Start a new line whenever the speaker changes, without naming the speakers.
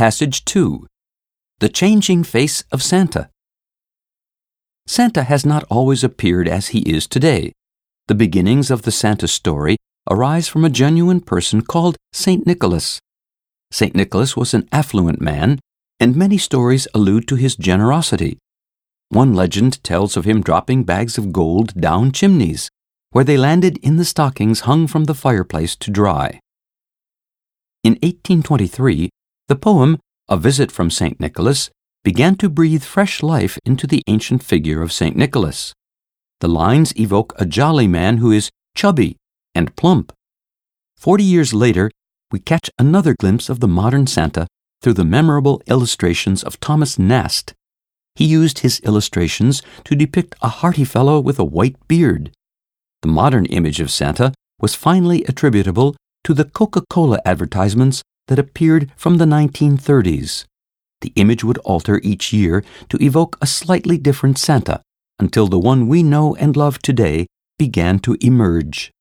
Passage 2 The Changing Face of Santa. Santa has not always appeared as he is today. The beginnings of the Santa story arise from a genuine person called St. Nicholas. St. Nicholas was an affluent man, and many stories allude to his generosity. One legend tells of him dropping bags of gold down chimneys, where they landed in the stockings hung from the fireplace to dry. In 1823, the poem A Visit from St. Nicholas began to breathe fresh life into the ancient figure of St. Nicholas. The lines evoke a jolly man who is chubby and plump. Forty years later, we catch another glimpse of the modern Santa through the memorable illustrations of Thomas Nast. He used his illustrations to depict a hearty fellow with a white beard. The modern image of Santa was finally attributable to the Coca Cola advertisements that appeared from the 1930s. The image would alter each year to evoke a slightly different Santa until the one we know and love today began to emerge.